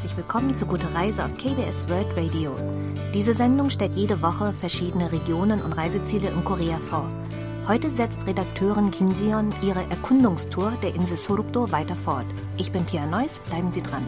Herzlich willkommen zu Gute Reise auf KBS World Radio. Diese Sendung stellt jede Woche verschiedene Regionen und Reiseziele in Korea vor. Heute setzt Redakteurin Kim Jion ihre Erkundungstour der Insel Sorukdo weiter fort. Ich bin Pia Neuss, bleiben Sie dran.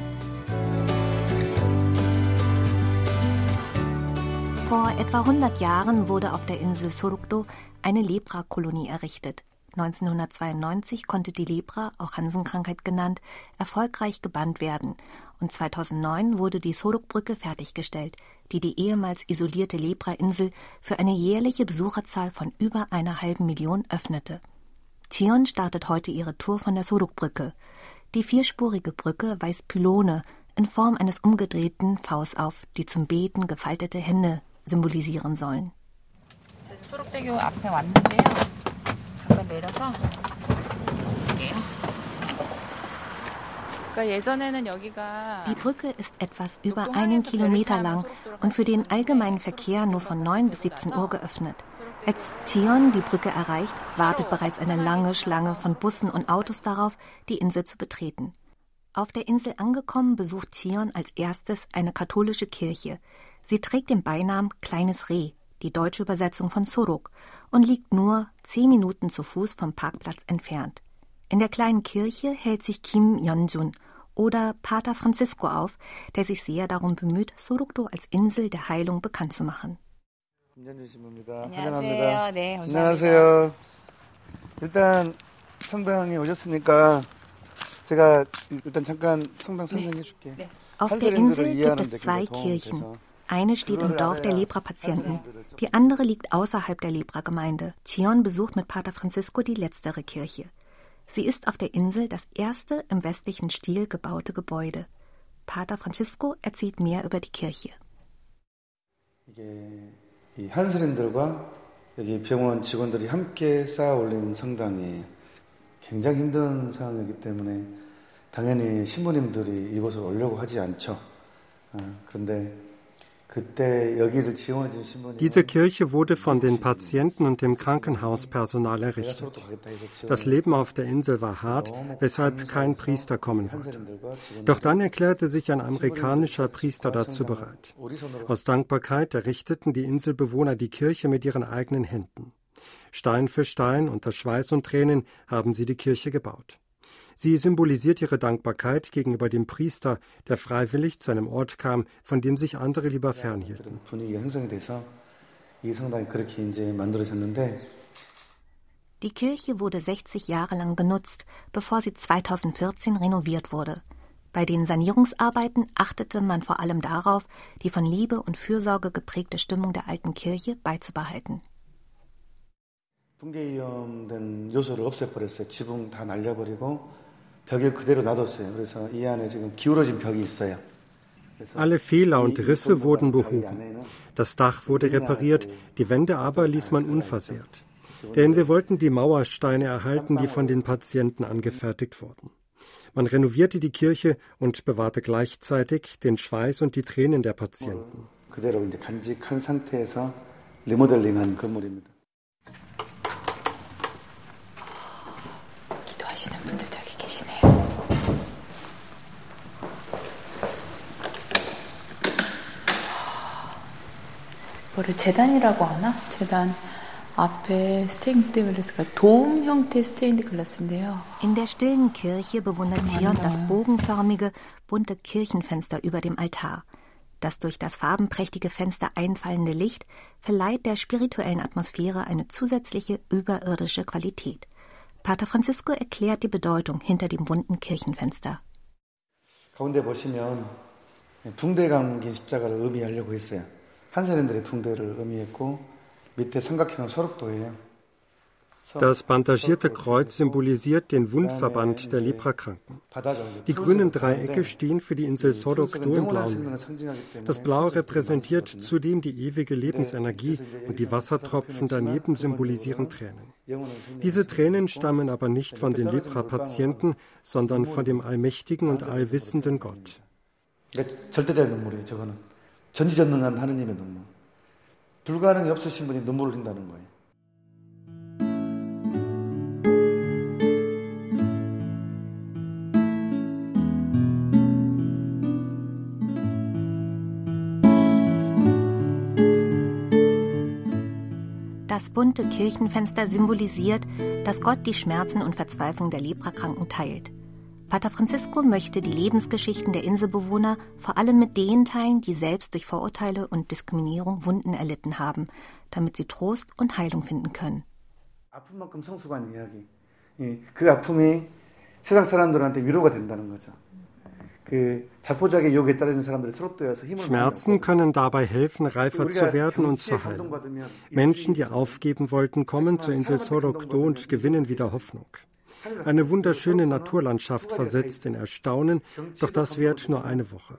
Vor etwa 100 Jahren wurde auf der Insel Sorukdo eine Leprakolonie errichtet. 1992 konnte die Lepra, auch Hansenkrankheit genannt, erfolgreich gebannt werden und 2009 wurde die Soruk-Brücke fertiggestellt, die die ehemals isolierte Lepra-Insel für eine jährliche Besucherzahl von über einer halben Million öffnete. Tion startet heute ihre Tour von der Soruk-Brücke. Die vierspurige Brücke weist Pylone in Form eines umgedrehten Vs auf, die zum Beten gefaltete Hände symbolisieren sollen. 잠깐 내려서 볼게요. Die Brücke ist etwas über einen Kilometer lang und für den allgemeinen Verkehr nur von 9 bis 17 Uhr geöffnet. Als Zion die Brücke erreicht, wartet bereits eine lange Schlange von Bussen und Autos darauf, die Insel zu betreten. Auf der Insel angekommen, besucht Zion als erstes eine katholische Kirche. Sie trägt den Beinamen Kleines Reh, die deutsche Übersetzung von Sorok, und liegt nur zehn Minuten zu Fuß vom Parkplatz entfernt. In der kleinen Kirche hält sich Kim Yeonjun oder Pater Francisco auf, der sich sehr darum bemüht, Sorokdo als Insel der Heilung bekannt zu machen. 안녕하세요. 네, 감사합니다. 안녕하세요. 일단 성당에 오셨으니까 제가 일단 잠깐 성당 설명해 줄게. 네. Auf der Insel gibt es zwei Kirchen. Eine steht im Dorf der Lepra-Patienten, die andere liegt außerhalb der Lepra-Gemeinde. Chion besucht mit Pater Francisco die letztere Kirche. Sie ist auf der Insel das erste im westlichen Stil gebaute Gebäude. Pater Francisco erzählt mehr über die Kirche. 이게 이 한스린들과 여기 병원 직원들이 함께 쌓아 올린 성당이 굉장히 힘든 상황이기 때문에 당연히 신부님들이 이곳을 오려고 하지 않죠. 어, 그런데 diese Kirche wurde von den Patienten und dem Krankenhauspersonal errichtet. Das Leben auf der Insel war hart, weshalb kein Priester kommen wollte. Doch dann erklärte sich ein amerikanischer Priester dazu bereit. Aus Dankbarkeit errichteten die Inselbewohner die Kirche mit ihren eigenen Händen. Stein für Stein, unter Schweiß und Tränen haben sie die Kirche gebaut. Sie symbolisiert ihre Dankbarkeit gegenüber dem Priester, der freiwillig zu einem Ort kam, von dem sich andere lieber fernhielten. Die Kirche wurde 60 Jahre lang genutzt, bevor sie 2014 renoviert wurde. Bei den Sanierungsarbeiten achtete man vor allem darauf, die von Liebe und Fürsorge geprägte Stimmung der alten Kirche beizubehalten. 붕괴 위험된 요소를 없애버렸어요. 지붕 다 날려버리고 벽에 그대로 놔뒀어요. 그래서 이 안에 지금 기울어진 벽이 있어요. Alle Fehler und Risse wurden behoben. Das Dach wurde repariert, die Wände aber ließ man unversehrt. Denn wir wollten die Mauersteine erhalten, die von den Patienten angefertigt wurden. Man renovierte die Kirche und bewahrte gleichzeitig den Schweiß und die Tränen der Patienten. 이거를 재단이라고 하나? 재단 앞에 스테인드 글라스가 돔 형태 스테인드 글라스인데요. In der stillen Kirche bewundert Zion das Wunderbar. bogenförmige, bunte Kirchenfenster über dem Altar. Das durch das farbenprächtige Fenster einfallende Licht verleiht der spirituellen Atmosphäre eine zusätzliche überirdische Qualität. Pater Francisco erklärt die Bedeutung hinter dem bunten Kirchenfenster. 가운데 보시면 붕대 감긴 십자가를 의미하려고 했어요. 한세련들의 붕대를 의미했고 밑에 삼각형은 소록도예요. Das bandagierte Kreuz symbolisiert den Wundverband der Leprakranken. Die grünen Dreiecke stehen für die Insel Sorokdo im blauen Meer. Das Blau repräsentiert zudem die ewige Lebensenergie und die Wassertropfen daneben symbolisieren Tränen. Diese Tränen stammen aber nicht von den Lepra-Patienten, sondern von dem allmächtigen und allwissenden Gott. 전지전능한 하느님의 눈물. 불가능이 없으신 분이 눈물을 흘린다는 거예요. Das bunte Kirchenfenster symbolisiert, dass Gott die Schmerzen und Verzweiflung der Leprakranken teilt. Pater Francisco möchte die Lebensgeschichten der Inselbewohner vor allem mit denen teilen, die selbst durch Vorurteile und Diskriminierung Wunden erlitten haben, damit sie Trost und Heilung finden können. Schmerzen können dabei helfen, reifer zu werden und zu heilen. Menschen, die aufgeben wollten, kommen zur Insel Sorokdo und gewinnen wieder Hoffnung. Eine wunderschöne Naturlandschaft versetzt in Erstaunen, doch das währt nur eine Woche.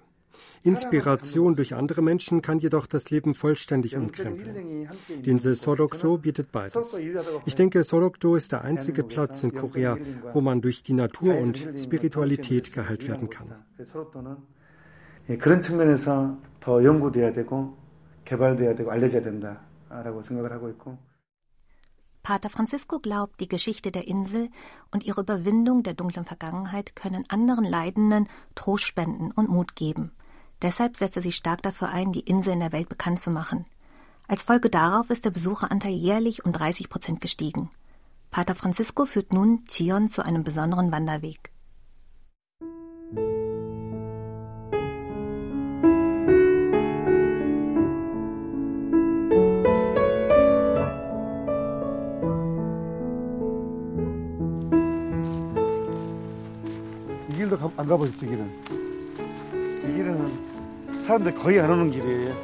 Inspiration durch andere Menschen kann jedoch das Leben vollständig umkrempeln. Die Insel Sorokdo bietet beides. Ich denke, Sorokdo ist der einzige Platz in Korea, wo man durch die Natur und Spiritualität geheilt werden kann. 그런 측면에서 더 연구돼야 되고 개발돼야 되고 알려져야 된다라고 생각을 하고 있고. Pater Francisco glaubt, die Geschichte der Insel und ihre Überwindung der dunklen Vergangenheit können anderen Leidenden Trost spenden und Mut geben. Deshalb setzt er sich stark dafür ein, die Insel in der Welt bekannt zu machen. Als Folge darauf ist der Besucheranteil jährlich um 30 Prozent gestiegen. Pater Francisco führt nun Zion zu einem besonderen Wanderweg. 안 가보셨죠, 길은? 이 길은 사람들 거의 안 오는 길이에요.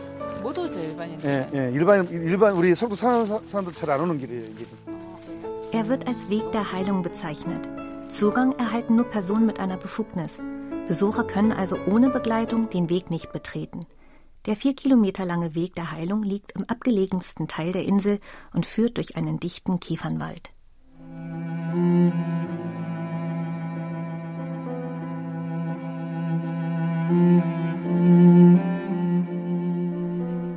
못 오죠, 일반인. 예, 예, 일반, 일반, 우리 서구 사는 사람들 잘 안 오는 길이에요, 이 길은. Er wird als Weg der Heilung bezeichnet. Zugang erhalten nur Personen mit einer Befugnis. Besucher können also ohne Begleitung den Weg nicht betreten. Der vier Kilometer lange Weg der Heilung liegt im abgelegensten Teil der Insel und führt durch einen dichten Kiefernwald.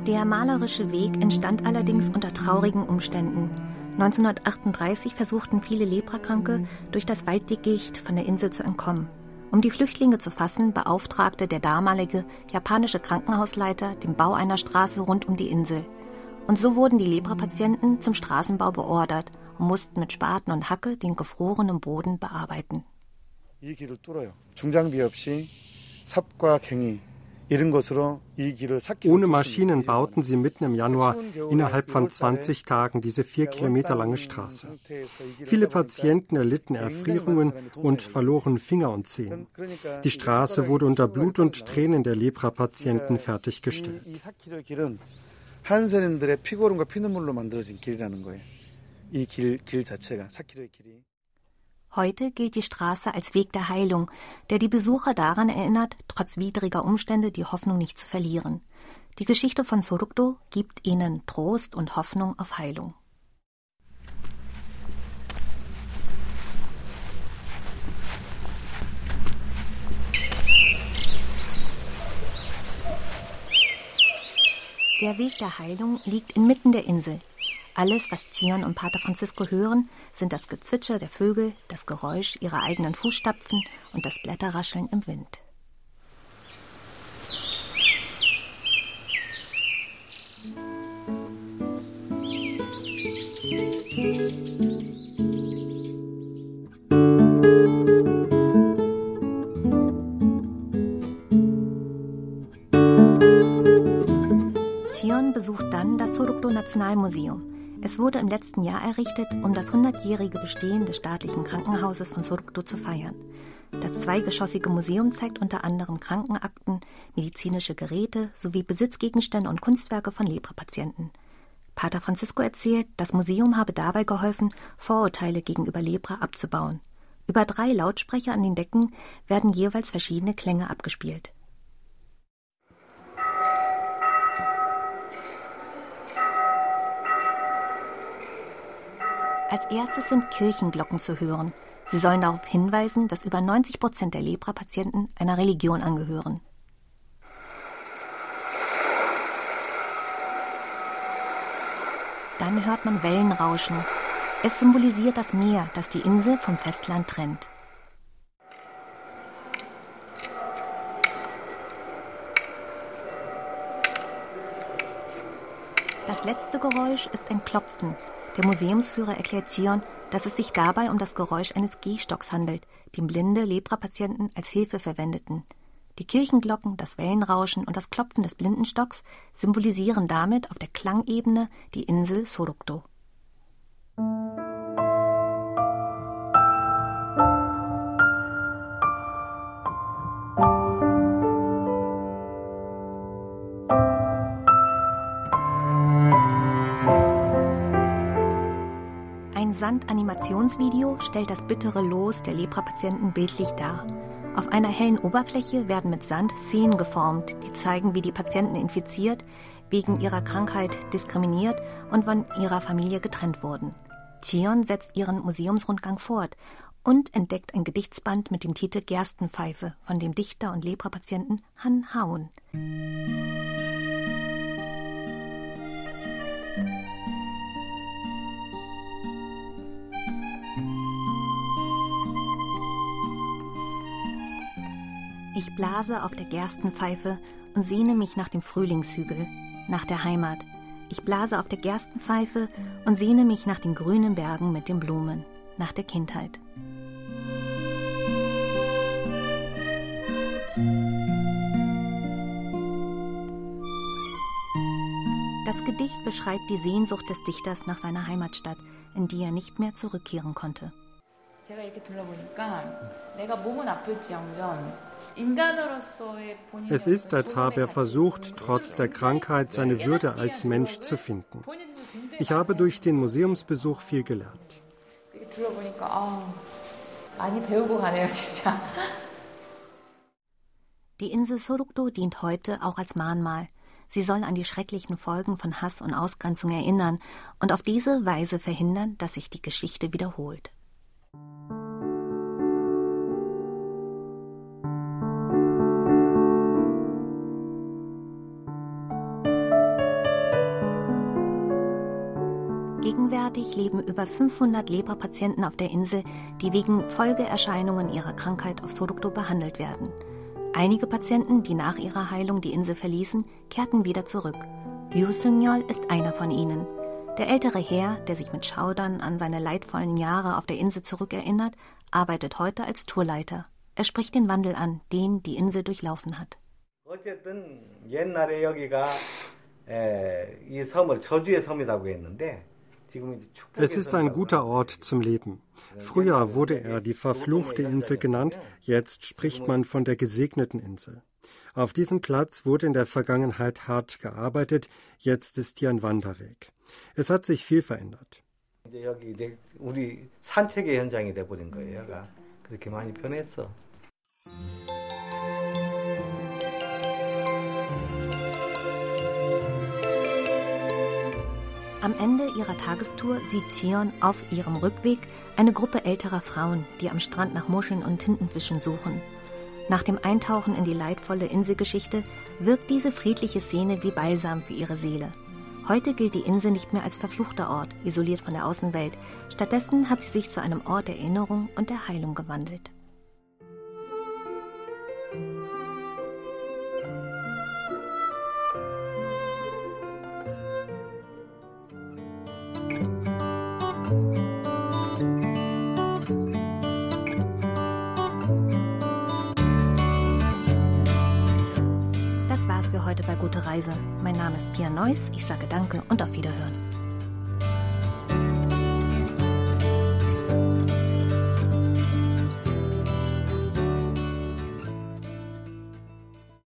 Der malerische Weg entstand allerdings unter traurigen Umständen. 1938 versuchten viele Leprakranke, durch das Walddickicht von der Insel zu entkommen. Um die Flüchtlinge zu fassen, beauftragte der damalige japanische Krankenhausleiter den Bau einer Straße rund um die Insel. Und so wurden die Leprapatienten zum Straßenbau beordert und mussten mit Spaten und Hacke den gefrorenen Boden bearbeiten. 중장비 없이 삽과 갱이 ohne Maschinen bauten sie mitten im Januar innerhalb von 20 Tagen diese vier Kilometer lange Straße. Viele Patienten erlitten Erfrierungen und verloren Finger und Zehen. Die Straße wurde unter Blut und Tränen der Lepra-Patienten fertiggestellt. 한세린들의 피고름과 피눈물로 만들어진 길이라는 거예요. 이길 길 자체가 4km의 길이. Heute gilt die Straße als Weg der Heilung, der die Besucher daran erinnert, trotz widriger Umstände die Hoffnung nicht zu verlieren. Die Geschichte von Sorukdo gibt ihnen Trost und Hoffnung auf Heilung. Der Weg der Heilung liegt inmitten der Insel, alles, was Zion und Pater Francisco hören, sind das Gezwitscher der Vögel, das Geräusch ihrer eigenen Fußstapfen und das Blätterrascheln im Wind. Zion besucht dann das Sorokdo Nationalmuseum, es wurde im letzten Jahr errichtet, um das 100-jährige Bestehen des staatlichen Krankenhauses von Sorokdo zu feiern. Das zweigeschossige Museum zeigt unter anderem Krankenakten, medizinische Geräte sowie Besitzgegenstände und Kunstwerke von Lepra-Patienten. Pater Francisco erzählt, das Museum habe dabei geholfen, Vorurteile gegenüber Lepra abzubauen. Über drei Lautsprecher an den Decken werden jeweils verschiedene Klänge abgespielt. Als erstes sind Kirchenglocken zu hören. Sie sollen darauf hinweisen, dass über 90 Prozent der Lepra-Patienten einer Religion angehören. Dann hört man Wellen rauschen. Es symbolisiert das Meer, das die Insel vom Festland trennt. Das letzte Geräusch ist ein Klopfen. Der Museumsführer erklärt Zion, dass es sich dabei um das Geräusch eines Gehstocks handelt, den blinde Lepra-Patienten als Hilfe verwendeten. Die Kirchenglocken, das Wellenrauschen und das Klopfen des Blindenstocks symbolisieren damit auf der Klangebene die Insel Sorokto. Sandanimationsvideo stellt das bittere Los der Lepra-Patienten bildlich dar. Auf einer hellen Oberfläche werden mit Sand Szenen geformt, die zeigen, wie die Patienten infiziert, wegen ihrer Krankheit diskriminiert und von ihrer Familie getrennt wurden. Zion setzt ihren Museumsrundgang fort und entdeckt ein Gedichtsband mit dem Titel Gerstenpfeife von dem Dichter und Leprapatienten Han Haun. Ich blase auf der Gerstenpfeife und sehne mich nach dem Frühlingshügel, nach der Heimat. Ich blase auf der Gerstenpfeife und sehne mich nach den grünen Bergen mit den Blumen, nach der Kindheit. Das Gedicht beschreibt die Sehnsucht des Dichters nach seiner Heimatstadt, in die er nicht mehr zurückkehren konnte. 제가 이렇게 둘러보니까 내가 몸은 아플지언정 es ist, als habe er versucht, trotz der Krankheit seine Würde als Mensch zu finden. Ich habe durch den Museumsbesuch viel gelernt. Die Insel Sorukdo dient heute auch als Mahnmal. Sie soll an die schrecklichen Folgen von Hass und Ausgrenzung erinnern und auf diese Weise verhindern, dass sich die Geschichte wiederholt. über 500 Leberpatienten auf der Insel, die wegen Folgeerscheinungen ihrer Krankheit auf Sodokdo behandelt werden. Einige Patienten, die nach ihrer Heilung die Insel verließen, kehrten wieder zurück. Liu Seungyol ist einer von ihnen. Der ältere Herr, der sich mit Schaudern an seine leidvollen Jahre auf der Insel zurückerinnert, arbeitet heute als Tourleiter. Er spricht den Wandel an, den die Insel durchlaufen hat. 어쨌든 옛날에 여기가 이 섬을 저주의 섬이라고 했는데 es ist ein guter Ort zum Leben. Früher wurde er die verfluchte Insel genannt, jetzt spricht man von der gesegneten Insel. Auf diesem Platz wurde in der Vergangenheit hart gearbeitet, jetzt ist hier ein Wanderweg. Es hat sich viel verändert. 우리 산책의 현장이 돼 버린 거예요. 그렇게 많이 변했어. Am Ende ihrer Tagestour sieht Zion auf ihrem Rückweg eine Gruppe älterer Frauen, die am Strand nach Muscheln und Tintenfischen suchen. Nach dem Eintauchen in die leidvolle Inselgeschichte wirkt diese friedliche Szene wie Balsam für ihre Seele. Heute gilt die Insel nicht mehr als verfluchter Ort, isoliert von der Außenwelt. Stattdessen hat sie sich zu einem Ort der Erinnerung und der Heilung gewandelt. Gute Reise. Mein Name ist Pia Neuss. Ich sage Danke und auf Wiederhören.